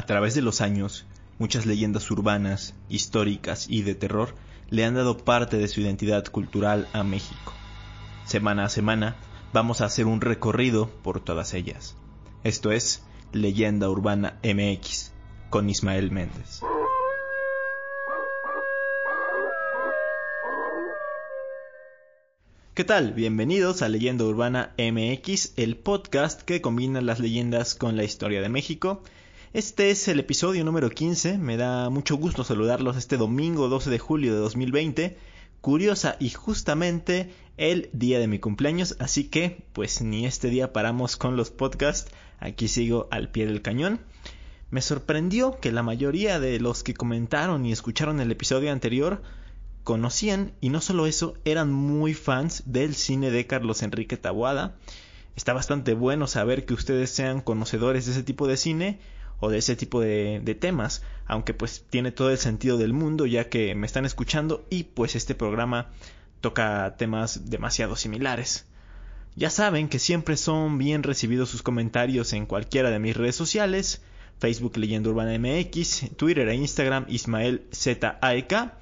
A través de los años, muchas leyendas urbanas, históricas y de terror le han dado parte de su identidad cultural a México. Semana a semana vamos a hacer un recorrido por todas ellas. Esto es Leyenda Urbana MX con Ismael Méndez. ¿Qué tal? Bienvenidos a Leyenda Urbana MX, el podcast que combina las leyendas con la historia de México. Este es el episodio número 15, me da mucho gusto saludarlos este domingo 12 de julio de 2020, curiosa y justamente el día de mi cumpleaños, así que pues ni este día paramos con los podcasts, aquí sigo al pie del cañón. Me sorprendió que la mayoría de los que comentaron y escucharon el episodio anterior conocían y no solo eso, eran muy fans del cine de Carlos Enrique Taboada. Está bastante bueno saber que ustedes sean conocedores de ese tipo de cine o de ese tipo de, temas, aunque pues tiene todo el sentido del mundo ya que me están escuchando y pues este programa toca temas demasiado similares. Ya saben que siempre son bien recibidos sus comentarios en cualquiera de mis redes sociales, Facebook Leyenda Urbana MX, Twitter e Instagram Ismael ZAEK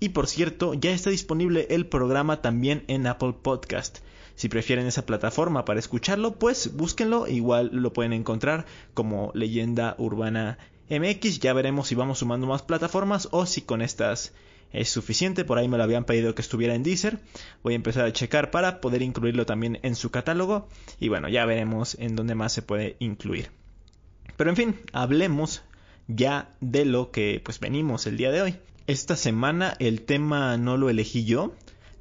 y por cierto, ya está disponible el programa también en Apple Podcast. Si prefieren esa plataforma para escucharlo, pues búsquenlo, igual lo pueden encontrar como Leyenda Urbana MX. Ya veremos si vamos sumando más plataformas o si con estas es suficiente. Por ahí me lo habían pedido que estuviera en Deezer. Voy a empezar a checar para poder incluirlo también en su catálogo. Y bueno, ya veremos en dónde más se puede incluir. Pero en fin, hablemos ya de lo que pues venimos el día de hoy. Esta semana el tema no lo elegí yo.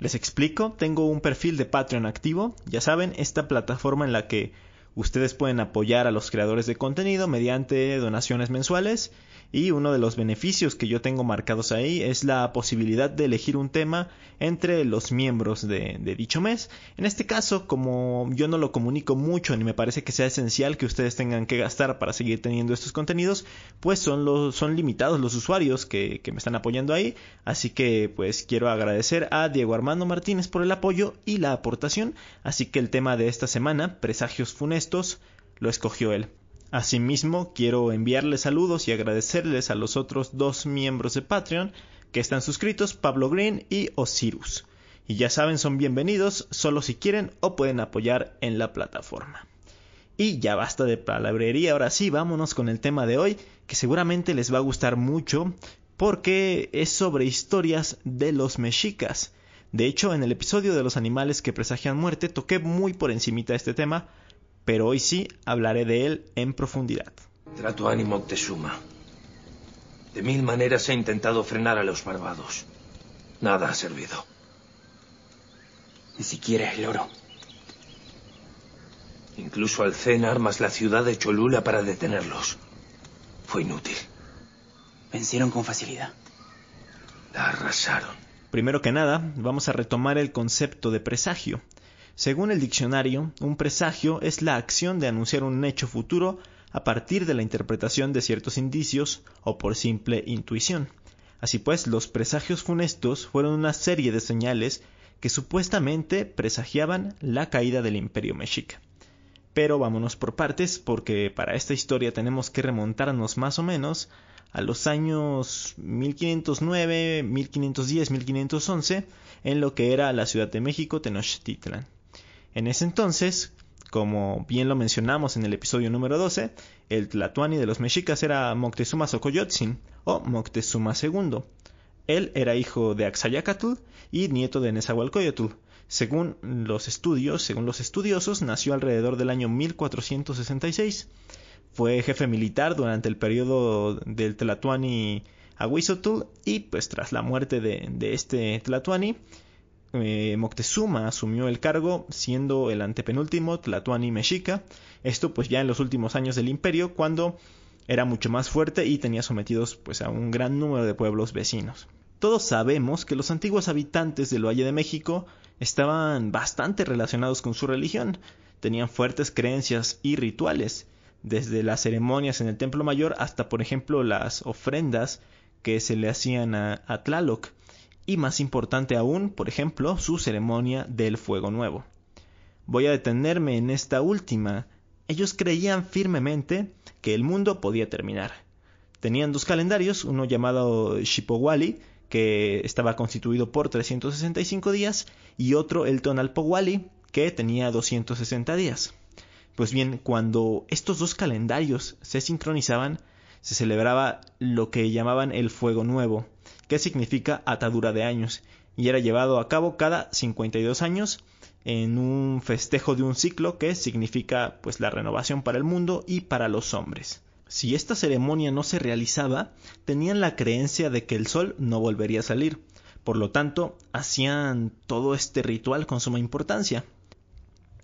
Les explico, tengo un perfil de Patreon activo, ya saben, esta plataforma en la que ustedes pueden apoyar a los creadores de contenido mediante donaciones mensuales y uno de los beneficios que yo tengo marcados ahí es la posibilidad de elegir un tema entre los miembros de, dicho mes. En este caso, como yo no lo comunico mucho ni me parece que sea esencial que ustedes tengan que gastar para seguir teniendo estos contenidos, pues son, los, son limitados los usuarios que, que me están apoyando ahí. Así que pues quiero agradecer a Diego Armando Martínez por el apoyo y la aportación. Así que el tema de esta semana, presagios funestos, lo escogió él. Asimismo, quiero enviarles saludos y agradecerles a los otros dos miembros de Patreon que están suscritos, Pablo Green y Osiris. Y ya saben, son bienvenidos solo si quieren o pueden apoyar en la plataforma. Y ya basta de palabrería, ahora sí, vámonos con el tema de hoy, que seguramente les va a gustar mucho, porque es sobre historias de los mexicas. De hecho, en el episodio de los animales que presagian muerte toqué muy por encimita este tema, pero hoy sí hablaré de él en profundidad. Trato ánimo Moctezuma. De mil maneras he intentado frenar a los malvados. Nada ha servido. Ni siquiera el oro. Incluso alcé en armas la ciudad de Cholula para detenerlos. Fue inútil. Vencieron con facilidad. La arrasaron. Primero que nada, vamos a retomar el concepto de presagio. Según el diccionario, un presagio es la acción de anunciar un hecho futuro a partir de la interpretación de ciertos indicios o por simple intuición. Así pues, los presagios funestos fueron una serie de señales que supuestamente presagiaban la caída del imperio mexica. Pero vámonos por partes porque para esta historia tenemos que remontarnos más o menos a los años 1509, 1510, 1511 en lo que era la Ciudad de México, Tenochtitlan. En ese entonces, como bien lo mencionamos en el episodio número 12, el Tlatuani de los mexicas era Moctezuma Xocoyotzin o Moctezuma II. Él era hijo de Axayacatl y nieto de Nezahualcóyotl. Según los estudios, según los estudiosos, nació alrededor del año 1466. Fue jefe militar durante el periodo del Tlatuani Aguizotl y pues tras la muerte de, de este Tlatuani eh, Moctezuma asumió el cargo siendo el antepenúltimo Tlatuani mexica, esto pues ya en los últimos años del imperio cuando era mucho más fuerte y tenía sometidos pues a un gran número de pueblos vecinos. Todos sabemos que los antiguos habitantes del Valle de México estaban bastante relacionados con su religión, tenían fuertes creencias y rituales, desde las ceremonias en el Templo Mayor hasta por ejemplo las ofrendas que se le hacían a, a Tlaloc y más importante aún, por ejemplo, su ceremonia del fuego nuevo. Voy a detenerme en esta última. Ellos creían firmemente que el mundo podía terminar. Tenían dos calendarios, uno llamado Shipowali, que estaba constituido por 365 días, y otro el Tonalpowali, que tenía 260 días. Pues bien, cuando estos dos calendarios se sincronizaban, se celebraba lo que llamaban el Fuego Nuevo, que significa atadura de años, y era llevado a cabo cada 52 años en un festejo de un ciclo que significa pues la renovación para el mundo y para los hombres. Si esta ceremonia no se realizaba, tenían la creencia de que el sol no volvería a salir. Por lo tanto, hacían todo este ritual con suma importancia.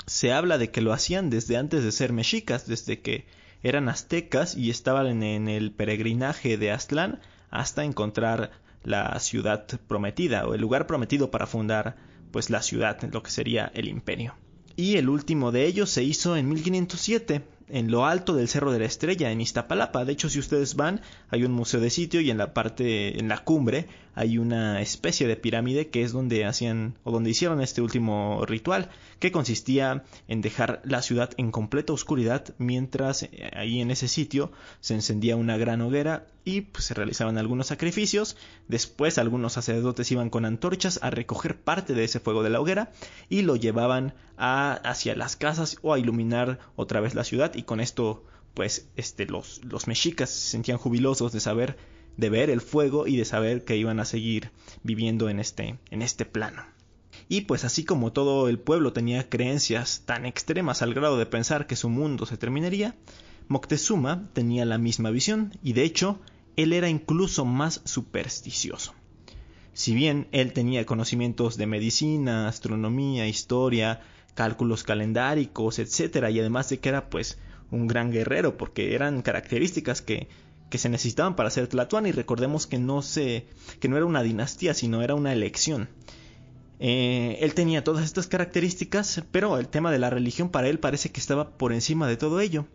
Se habla de que lo hacían desde antes de ser mexicas, desde que eran aztecas y estaban en el peregrinaje de Aztlán hasta encontrar la ciudad prometida o el lugar prometido para fundar pues la ciudad, lo que sería el imperio. Y el último de ellos se hizo en 1507, en lo alto del Cerro de la Estrella, en Iztapalapa. De hecho, si ustedes van, hay un museo de sitio y en la parte, en la cumbre, hay una especie de pirámide que es donde hacían o donde hicieron este último ritual, que consistía en dejar la ciudad en completa oscuridad mientras eh, ahí en ese sitio se encendía una gran hoguera y pues, se realizaban algunos sacrificios. Después algunos sacerdotes iban con antorchas a recoger parte de ese fuego de la hoguera y lo llevaban a, hacia las casas o a iluminar otra vez la ciudad y con esto pues este los, los mexicas se sentían jubilosos de saber de ver el fuego y de saber que iban a seguir viviendo en este en este plano. Y pues así como todo el pueblo tenía creencias tan extremas al grado de pensar que su mundo se terminaría, Moctezuma tenía la misma visión y de hecho él era incluso más supersticioso. Si bien él tenía conocimientos de medicina, astronomía, historia, cálculos calendáricos, etcétera, y además de que era pues un gran guerrero, porque eran características que, que se necesitaban para ser Tlatuani. Recordemos que no se, que no era una dinastía, sino era una elección. Eh, él tenía todas estas características, pero el tema de la religión para él parece que estaba por encima de todo ello.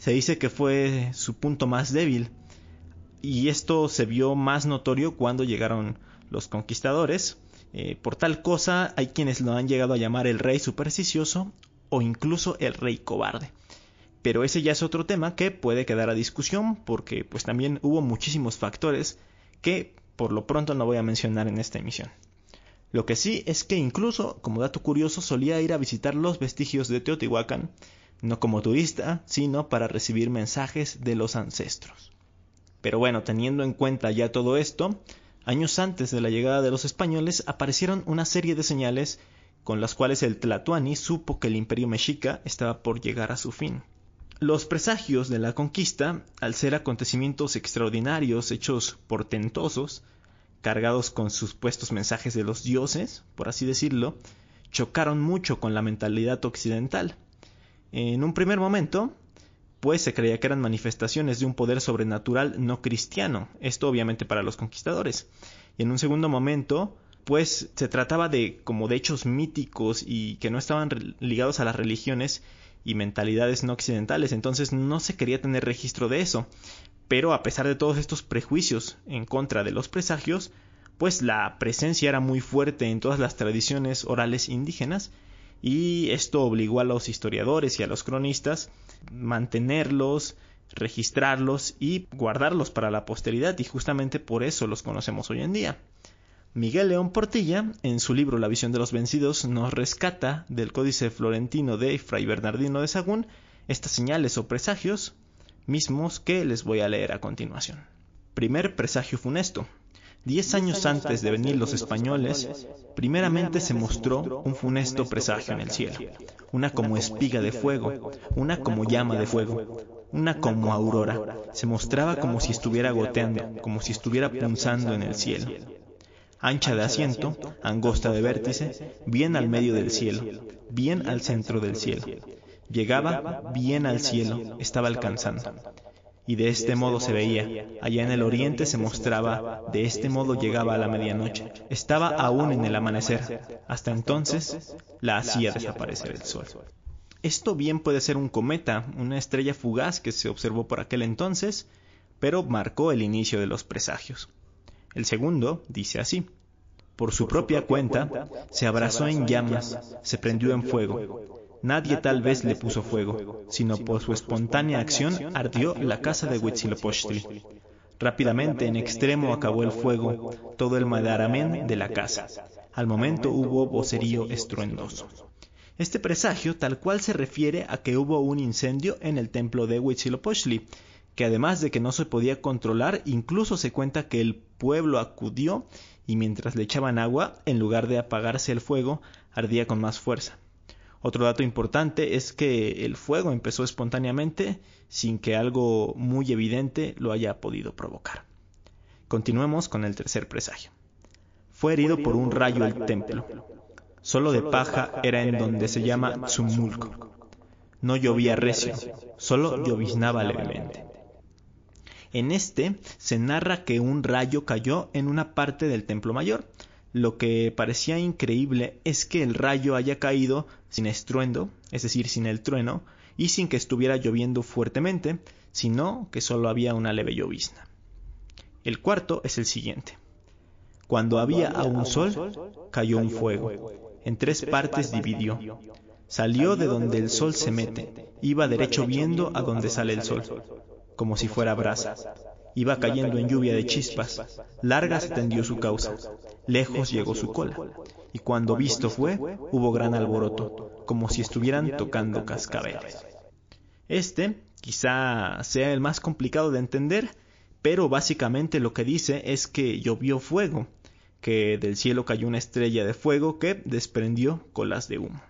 Se dice que fue su punto más débil y esto se vio más notorio cuando llegaron los conquistadores. Eh, por tal cosa hay quienes lo han llegado a llamar el rey supersticioso o incluso el rey cobarde. Pero ese ya es otro tema que puede quedar a discusión porque pues también hubo muchísimos factores que por lo pronto no voy a mencionar en esta emisión. Lo que sí es que incluso, como dato curioso, solía ir a visitar los vestigios de Teotihuacán, no como turista, sino para recibir mensajes de los ancestros. Pero bueno, teniendo en cuenta ya todo esto, años antes de la llegada de los españoles aparecieron una serie de señales con las cuales el Tlatoani supo que el imperio mexica estaba por llegar a su fin. Los presagios de la conquista, al ser acontecimientos extraordinarios, hechos portentosos, cargados con sus puestos mensajes de los dioses, por así decirlo, chocaron mucho con la mentalidad occidental. En un primer momento, pues se creía que eran manifestaciones de un poder sobrenatural no cristiano, esto obviamente para los conquistadores. Y en un segundo momento, pues se trataba de como de hechos míticos y que no estaban ligados a las religiones y mentalidades no occidentales, entonces no se quería tener registro de eso. Pero a pesar de todos estos prejuicios en contra de los presagios, pues la presencia era muy fuerte en todas las tradiciones orales indígenas y esto obligó a los historiadores y a los cronistas mantenerlos, registrarlos y guardarlos para la posteridad y justamente por eso los conocemos hoy en día. Miguel León Portilla, en su libro La visión de los vencidos, nos rescata del códice florentino de Fray Bernardino de Sagún estas señales o presagios mismos que les voy a leer a continuación. Primer presagio funesto. Diez años antes de venir los españoles, primeramente se mostró un funesto presagio en el cielo, una como espiga de fuego, una como llama de fuego, una como aurora. Se mostraba como si estuviera goteando, como si estuviera punzando en el cielo. Ancha de asiento, angosta de vértice, bien al medio del cielo, bien al centro del cielo. Llegaba bien al cielo, estaba alcanzando y de este modo se veía. Allá en el oriente se mostraba, de este modo llegaba a la medianoche. Estaba aún en el amanecer. Hasta entonces la hacía desaparecer el sol. Esto bien puede ser un cometa, una estrella fugaz que se observó por aquel entonces, pero marcó el inicio de los presagios. El segundo dice así. Por su propia cuenta, se abrazó en llamas, se prendió en fuego, Nadie tal vez le puso fuego, sino por su espontánea acción ardió la casa de Huitzilopochtli. Rápidamente, en extremo, acabó el fuego todo el madaramen de la casa. Al momento hubo vocerío estruendoso. Este presagio tal cual se refiere a que hubo un incendio en el templo de Huitzilopochtli, que además de que no se podía controlar, incluso se cuenta que el pueblo acudió y mientras le echaban agua, en lugar de apagarse el fuego, ardía con más fuerza. Otro dato importante es que el fuego empezó espontáneamente sin que algo muy evidente lo haya podido provocar. Continuemos con el tercer presagio. Fue herido por un rayo el templo. Solo de paja era en donde se llama Tzumulco. No llovía recio, solo lloviznaba levemente. En este se narra que un rayo cayó en una parte del templo mayor. Lo que parecía increíble es que el rayo haya caído sin estruendo, es decir, sin el trueno, y sin que estuviera lloviendo fuertemente, sino que solo había una leve llovizna. El cuarto es el siguiente. Cuando había aún sol, cayó un fuego. En tres partes dividió. Salió de donde el sol se mete, iba derecho viendo a donde sale el sol como si fuera brasa. Iba cayendo en lluvia de chispas. Larga se tendió su causa. Lejos llegó su cola. Y cuando visto fue, hubo gran alboroto, como si estuvieran tocando cascabeles. Este quizá sea el más complicado de entender, pero básicamente lo que dice es que llovió fuego, que del cielo cayó una estrella de fuego que desprendió colas de humo.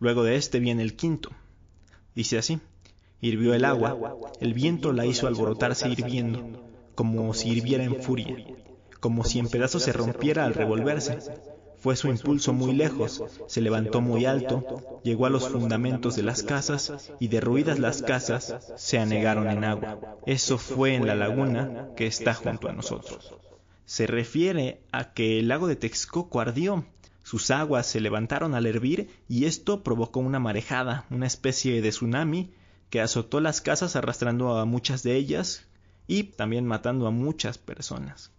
Luego de este viene el quinto. Dice así, Hirvió el agua, el viento la hizo alborotarse hirviendo, como si hirviera en furia, como si en pedazos se rompiera al revolverse. Fue su impulso muy lejos, se levantó muy alto, llegó a los fundamentos de las casas y derruidas las casas se anegaron en agua. Eso fue en la laguna que está junto a nosotros. Se refiere a que el lago de Texcoco ardió, sus aguas se levantaron al hervir y esto provocó una marejada, una especie de tsunami que azotó las casas arrastrando a muchas de ellas y también matando a muchas personas.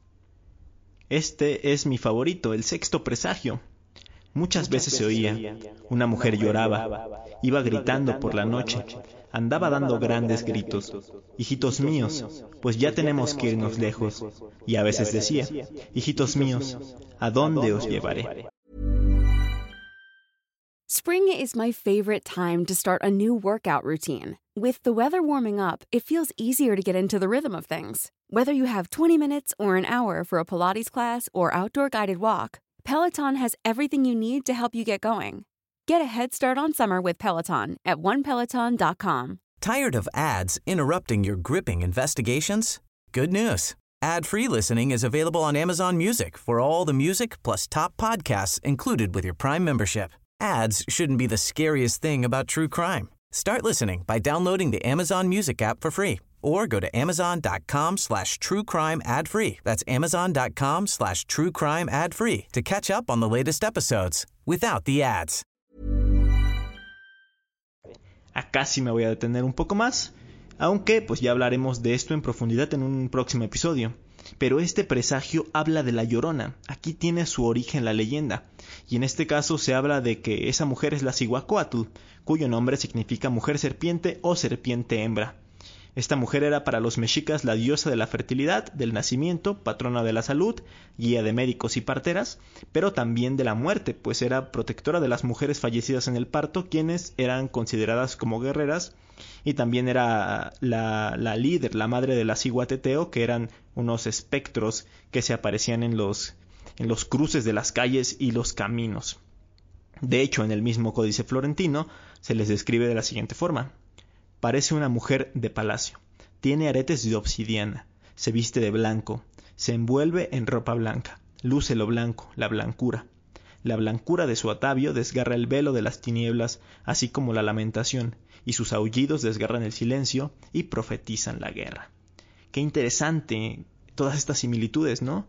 Este es mi favorito, el sexto presagio. Muchas veces se oía. Una mujer lloraba, iba gritando por la noche, andaba dando grandes gritos. Hijitos míos, pues ya tenemos que irnos lejos. Y a veces decía, hijitos míos, ¿a dónde os llevaré? Spring is my favorite time to start a new workout routine. With the weather warming up, it feels easier to get into the rhythm of things. Whether you have 20 minutes or an hour for a Pilates class or outdoor guided walk, Peloton has everything you need to help you get going. Get a head start on summer with Peloton at onepeloton.com. Tired of ads interrupting your gripping investigations? Good news. Ad-free listening is available on Amazon Music for all the music plus top podcasts included with your Prime membership. Ads shouldn't be the scariest thing about true crime. Start listening by downloading the Amazon Music app for free or go to amazon.com slash true crime ad free. That's amazon.com slash true crime ad free to catch up on the latest episodes without the ads. Acá sí me voy a detener un poco más, aunque pues ya hablaremos de esto en profundidad en un próximo episodio. Pero este presagio habla de la llorona. Aquí tiene su origen la leyenda. Y en este caso se habla de que esa mujer es la Cihuacóatl, cuyo nombre significa mujer serpiente o serpiente hembra. Esta mujer era para los mexicas la diosa de la fertilidad, del nacimiento, patrona de la salud, guía de médicos y parteras, pero también de la muerte, pues era protectora de las mujeres fallecidas en el parto, quienes eran consideradas como guerreras, y también era la, líder, la madre de la ciguateteo, que eran unos espectros que se aparecían en los, en los cruces de las calles y los caminos. De hecho, en el mismo códice florentino se les describe de la siguiente forma. Parece una mujer de palacio. Tiene aretes de obsidiana. Se viste de blanco. Se envuelve en ropa blanca. Luce lo blanco, la blancura. La blancura de su atavio desgarra el velo de las tinieblas, así como la lamentación, y sus aullidos desgarran el silencio y profetizan la guerra. Qué interesante todas estas similitudes, ¿no?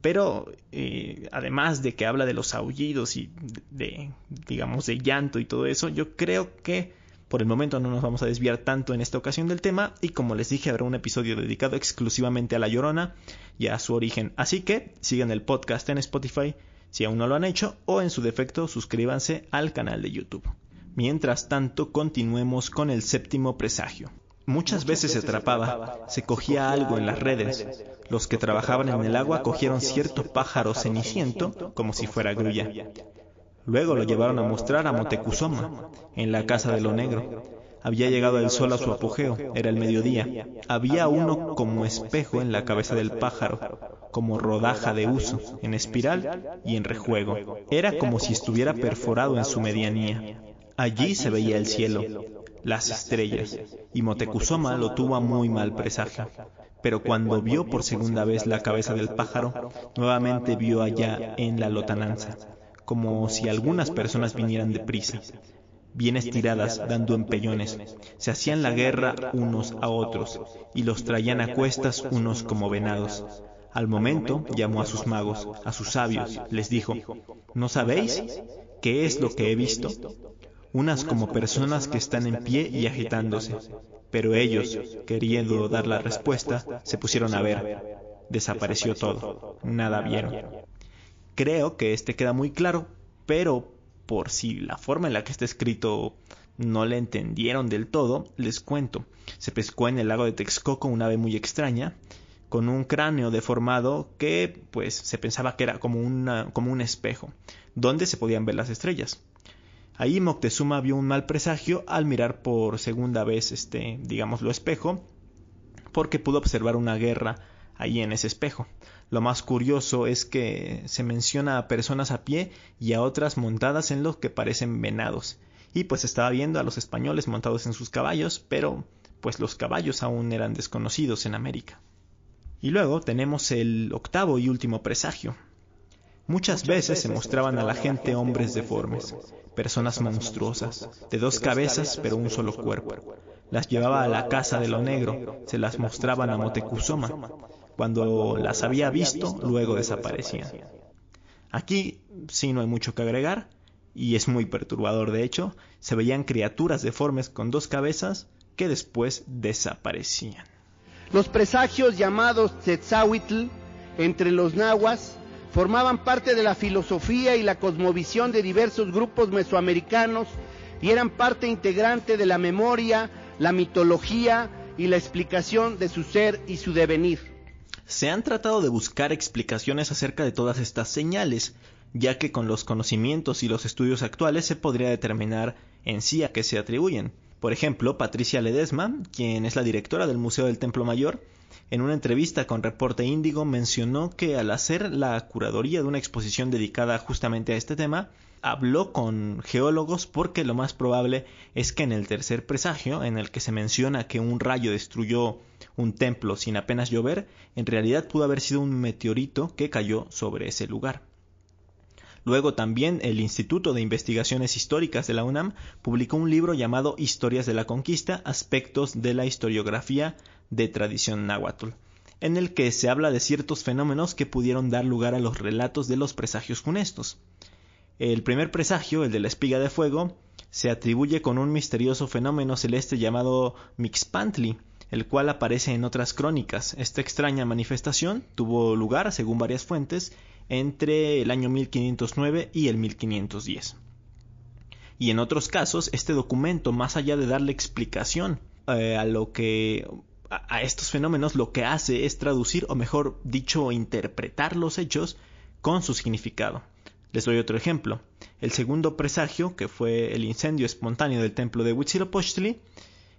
Pero eh, además de que habla de los aullidos y de, digamos, de llanto y todo eso, yo creo que por el momento no nos vamos a desviar tanto en esta ocasión del tema y como les dije habrá un episodio dedicado exclusivamente a la llorona y a su origen. Así que sigan el podcast en Spotify si aún no lo han hecho o en su defecto suscríbanse al canal de YouTube. Mientras tanto continuemos con el séptimo presagio. Muchas veces se atrapaba, se cogía algo en las redes. Los que trabajaban en el agua cogieron cierto pájaro ceniciento como si fuera grulla. Luego lo llevaron a mostrar a Motecuzoma, en la casa de lo negro. Había llegado el sol a su apogeo, era el mediodía. Había uno como espejo en la cabeza del pájaro, como rodaja de uso, en espiral y en rejuego. Era como si estuviera perforado en su medianía. Allí se veía el cielo, las estrellas, y Motecuzoma lo tuvo a muy mal presagio. Pero cuando vio por segunda vez la cabeza del pájaro, nuevamente vio allá en la lotananza como si algunas personas vinieran deprisa, bien estiradas, dando empellones. Se hacían la guerra unos a otros y los traían a cuestas unos como venados. Al momento llamó a sus magos, a sus sabios, les dijo, ¿no sabéis qué es lo que he visto? Unas como personas que están en pie y agitándose, pero ellos, queriendo dar la respuesta, se pusieron a ver. Desapareció todo, nada vieron. Creo que este queda muy claro, pero por si la forma en la que está escrito no le entendieron del todo, les cuento. Se pescó en el lago de Texcoco una ave muy extraña, con un cráneo deformado que pues se pensaba que era como, una, como un espejo, donde se podían ver las estrellas. Ahí Moctezuma vio un mal presagio al mirar por segunda vez este, digámoslo, espejo, porque pudo observar una guerra ahí en ese espejo. Lo más curioso es que se menciona a personas a pie y a otras montadas en los que parecen venados. Y pues estaba viendo a los españoles montados en sus caballos, pero pues los caballos aún eran desconocidos en América. Y luego tenemos el octavo y último presagio. Muchas veces se mostraban a la gente hombres deformes, personas monstruosas, de dos cabezas pero un solo cuerpo. Las llevaba a la casa de lo negro, se las mostraban a Motecuzoma, cuando las había visto, luego desaparecían. Aquí sí no hay mucho que agregar, y es muy perturbador de hecho, se veían criaturas deformes con dos cabezas que después desaparecían. Los presagios llamados Tzetzahuitl entre los nahuas formaban parte de la filosofía y la cosmovisión de diversos grupos mesoamericanos y eran parte integrante de la memoria, la mitología y la explicación de su ser y su devenir. Se han tratado de buscar explicaciones acerca de todas estas señales, ya que con los conocimientos y los estudios actuales se podría determinar en sí a qué se atribuyen. Por ejemplo, Patricia Ledesma, quien es la directora del Museo del Templo Mayor, en una entrevista con Reporte Índigo mencionó que al hacer la curaduría de una exposición dedicada justamente a este tema, habló con geólogos porque lo más probable es que en el tercer presagio, en el que se menciona que un rayo destruyó un templo sin apenas llover, en realidad pudo haber sido un meteorito que cayó sobre ese lugar. Luego también el Instituto de Investigaciones Históricas de la UNAM publicó un libro llamado Historias de la Conquista, aspectos de la historiografía de tradición náhuatl, en el que se habla de ciertos fenómenos que pudieron dar lugar a los relatos de los presagios funestos. El primer presagio, el de la espiga de fuego, se atribuye con un misterioso fenómeno celeste llamado Mixpantli, el cual aparece en otras crónicas. Esta extraña manifestación tuvo lugar, según varias fuentes, entre el año 1509 y el 1510. Y en otros casos, este documento, más allá de darle explicación eh, a lo que a estos fenómenos, lo que hace es traducir, o mejor dicho, interpretar los hechos con su significado. Les doy otro ejemplo. El segundo presagio, que fue el incendio espontáneo del templo de Huitzilopochtli,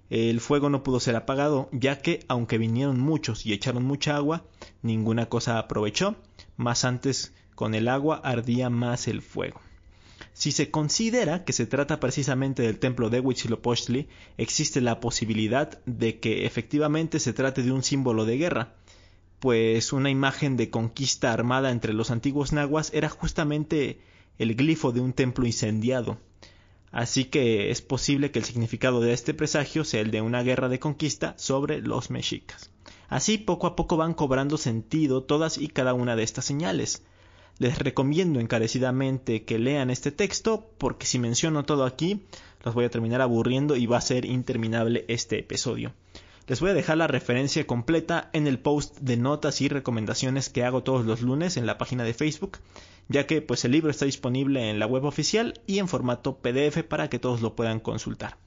el fuego no pudo ser apagado, ya que, aunque vinieron muchos y echaron mucha agua, ninguna cosa aprovechó, más antes con el agua ardía más el fuego. Si se considera que se trata precisamente del templo de Huitzilopochtli, existe la posibilidad de que efectivamente se trate de un símbolo de guerra, pues una imagen de conquista armada entre los antiguos nahuas era justamente el glifo de un templo incendiado, Así que es posible que el significado de este presagio sea el de una guerra de conquista sobre los mexicas. Así poco a poco van cobrando sentido todas y cada una de estas señales. Les recomiendo encarecidamente que lean este texto porque si menciono todo aquí los voy a terminar aburriendo y va a ser interminable este episodio. Les voy a dejar la referencia completa en el post de notas y recomendaciones que hago todos los lunes en la página de Facebook ya que pues el libro está disponible en la web oficial y en formato PDF para que todos lo puedan consultar.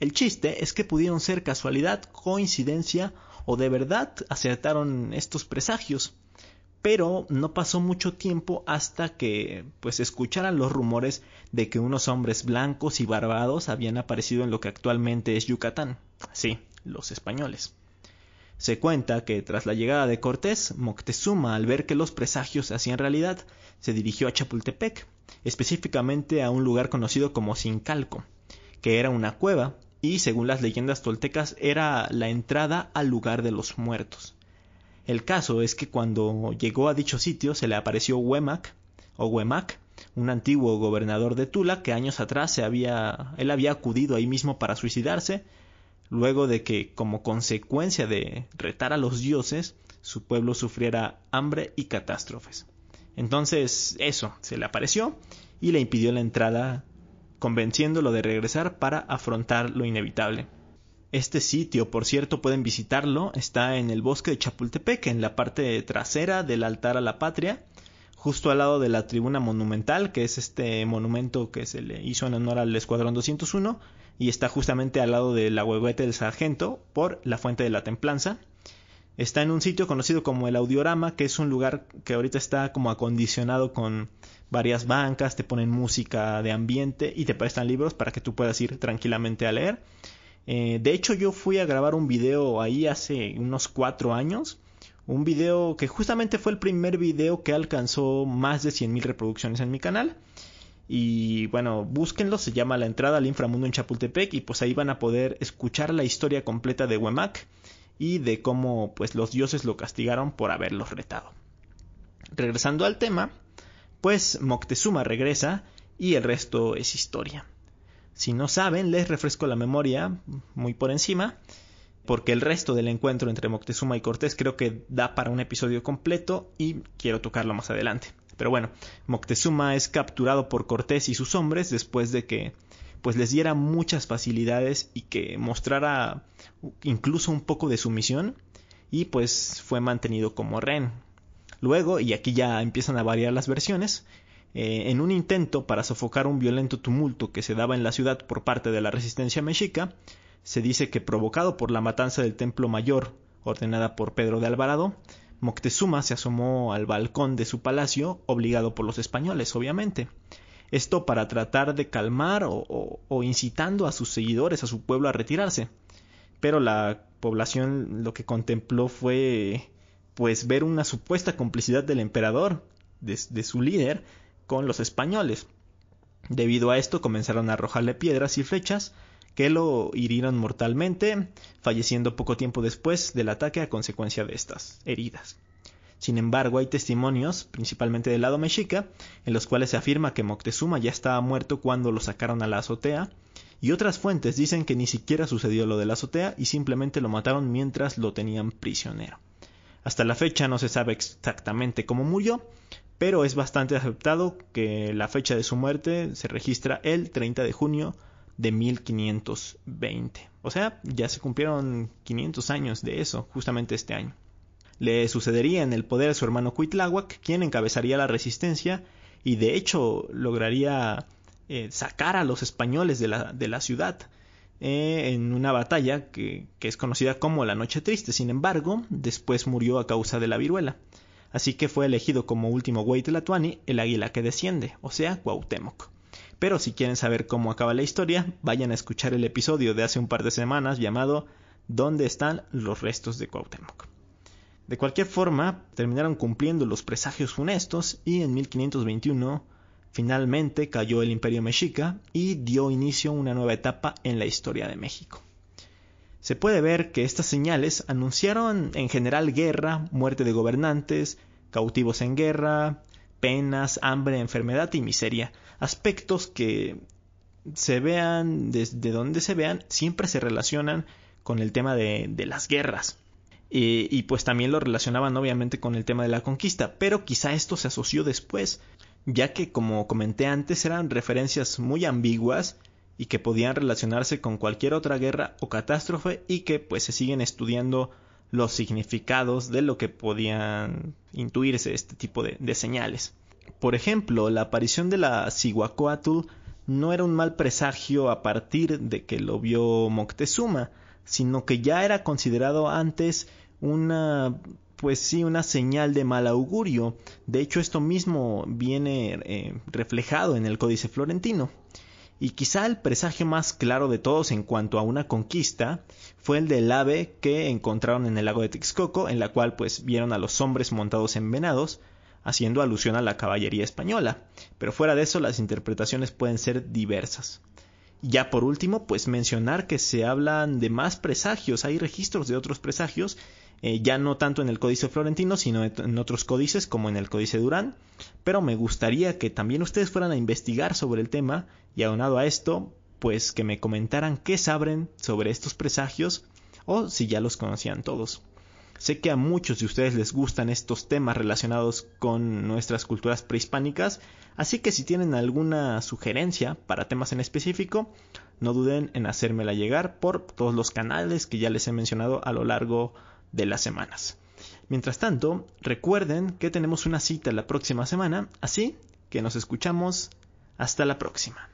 El chiste es que pudieron ser casualidad, coincidencia o de verdad acertaron estos presagios. Pero no pasó mucho tiempo hasta que pues escucharan los rumores de que unos hombres blancos y barbados habían aparecido en lo que actualmente es Yucatán. Sí, los españoles. Se cuenta que tras la llegada de Cortés, Moctezuma, al ver que los presagios se hacían realidad, se dirigió a Chapultepec, específicamente a un lugar conocido como Sincalco, que era una cueva y, según las leyendas toltecas, era la entrada al lugar de los muertos. El caso es que cuando llegó a dicho sitio se le apareció Huemac, o Huemac, un antiguo gobernador de Tula que años atrás se había, él había acudido ahí mismo para suicidarse, luego de que, como consecuencia de retar a los dioses, su pueblo sufriera hambre y catástrofes. Entonces, eso, se le apareció y le impidió la entrada, convenciéndolo de regresar para afrontar lo inevitable. Este sitio, por cierto, pueden visitarlo, está en el bosque de Chapultepec, en la parte trasera del altar a la patria, justo al lado de la tribuna monumental, que es este monumento que se le hizo en honor al Escuadrón 201, y está justamente al lado de la huehuete del sargento, por la fuente de la templanza. Está en un sitio conocido como el Audiorama, que es un lugar que ahorita está como acondicionado con varias bancas, te ponen música de ambiente y te prestan libros para que tú puedas ir tranquilamente a leer. Eh, de hecho, yo fui a grabar un video ahí hace unos cuatro años. Un video que justamente fue el primer video que alcanzó más de 100.000 reproducciones en mi canal. Y bueno, búsquenlo, se llama La entrada al inframundo en Chapultepec y pues ahí van a poder escuchar la historia completa de Huemac y de cómo pues los dioses lo castigaron por haberlos retado. Regresando al tema, pues Moctezuma regresa y el resto es historia. Si no saben, les refresco la memoria muy por encima, porque el resto del encuentro entre Moctezuma y Cortés creo que da para un episodio completo y quiero tocarlo más adelante. Pero bueno, Moctezuma es capturado por Cortés y sus hombres después de que pues les diera muchas facilidades y que mostrara incluso un poco de sumisión y pues fue mantenido como rehén. Luego, y aquí ya empiezan a variar las versiones, eh, en un intento para sofocar un violento tumulto que se daba en la ciudad por parte de la resistencia mexica, se dice que provocado por la matanza del Templo Mayor, ordenada por Pedro de Alvarado, Moctezuma se asomó al balcón de su palacio, obligado por los españoles, obviamente. Esto para tratar de calmar o, incitando a sus seguidores, a su pueblo a retirarse. Pero la población lo que contempló fue pues ver una supuesta complicidad del emperador, de su líder, con los españoles. Debido a esto comenzaron a arrojarle piedras y flechas que lo hirieron mortalmente, falleciendo poco tiempo después del ataque a consecuencia de estas heridas. Sin embargo, hay testimonios, principalmente del lado mexica, en los cuales se afirma que Moctezuma ya estaba muerto cuando lo sacaron a la azotea, y otras fuentes dicen que ni siquiera sucedió lo de la azotea y simplemente lo mataron mientras lo tenían prisionero. Hasta la fecha no se sabe exactamente cómo murió, pero es bastante aceptado que la fecha de su muerte se registra el 30 de junio de 1520. O sea, ya se cumplieron 500 años de eso, justamente este año. Le sucedería en el poder a su hermano Cuitláhuac, quien encabezaría la resistencia y de hecho lograría eh, sacar a los españoles de la, ciudad eh, en una batalla que es conocida como la Noche Triste. Sin embargo, después murió a causa de la viruela así que fue elegido como último Huaytlatuani el águila que desciende, o sea, Cuauhtémoc. Pero si quieren saber cómo acaba la historia, vayan a escuchar el episodio de hace un par de semanas llamado ¿Dónde están los restos de Cuauhtémoc? De cualquier forma, terminaron cumpliendo los presagios funestos y en 1521 finalmente cayó el imperio mexica y dio inicio a una nueva etapa en la historia de México. Se puede ver que estas señales anunciaron en general guerra, muerte de gobernantes, cautivos en guerra, penas, hambre, enfermedad y miseria, aspectos que se vean desde donde se vean, siempre se relacionan con el tema de, las guerras. Y, y, pues también lo relacionaban obviamente con el tema de la conquista, pero quizá esto se asoció después, ya que como comenté antes eran referencias muy ambiguas y que podían relacionarse con cualquier otra guerra o catástrofe y que pues se siguen estudiando los significados de lo que podían intuirse este tipo de, señales. Por ejemplo, la aparición de la Cihuacóatl no era un mal presagio a partir de que lo vio Moctezuma, sino que ya era considerado antes una pues sí, una señal de mal augurio. De hecho, esto mismo viene eh, reflejado en el Códice Florentino. Y quizá el presagio más claro de todos en cuanto a una conquista fue el del ave que encontraron en el lago de Texcoco, en la cual pues vieron a los hombres montados en venados, haciendo alusión a la caballería española. Pero fuera de eso las interpretaciones pueden ser diversas. Ya por último, pues mencionar que se hablan de más presagios, hay registros de otros presagios, eh, ya no tanto en el Códice Florentino, sino en otros códices como en el Códice Durán, pero me gustaría que también ustedes fueran a investigar sobre el tema y aunado a esto, pues que me comentaran qué saben sobre estos presagios o si ya los conocían todos. Sé que a muchos de ustedes les gustan estos temas relacionados con nuestras culturas prehispánicas, así que si tienen alguna sugerencia para temas en específico, no duden en hacérmela llegar por todos los canales que ya les he mencionado a lo largo de las semanas. Mientras tanto, recuerden que tenemos una cita la próxima semana, así que nos escuchamos hasta la próxima.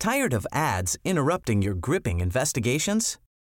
Tired of ads interrupting your gripping investigations?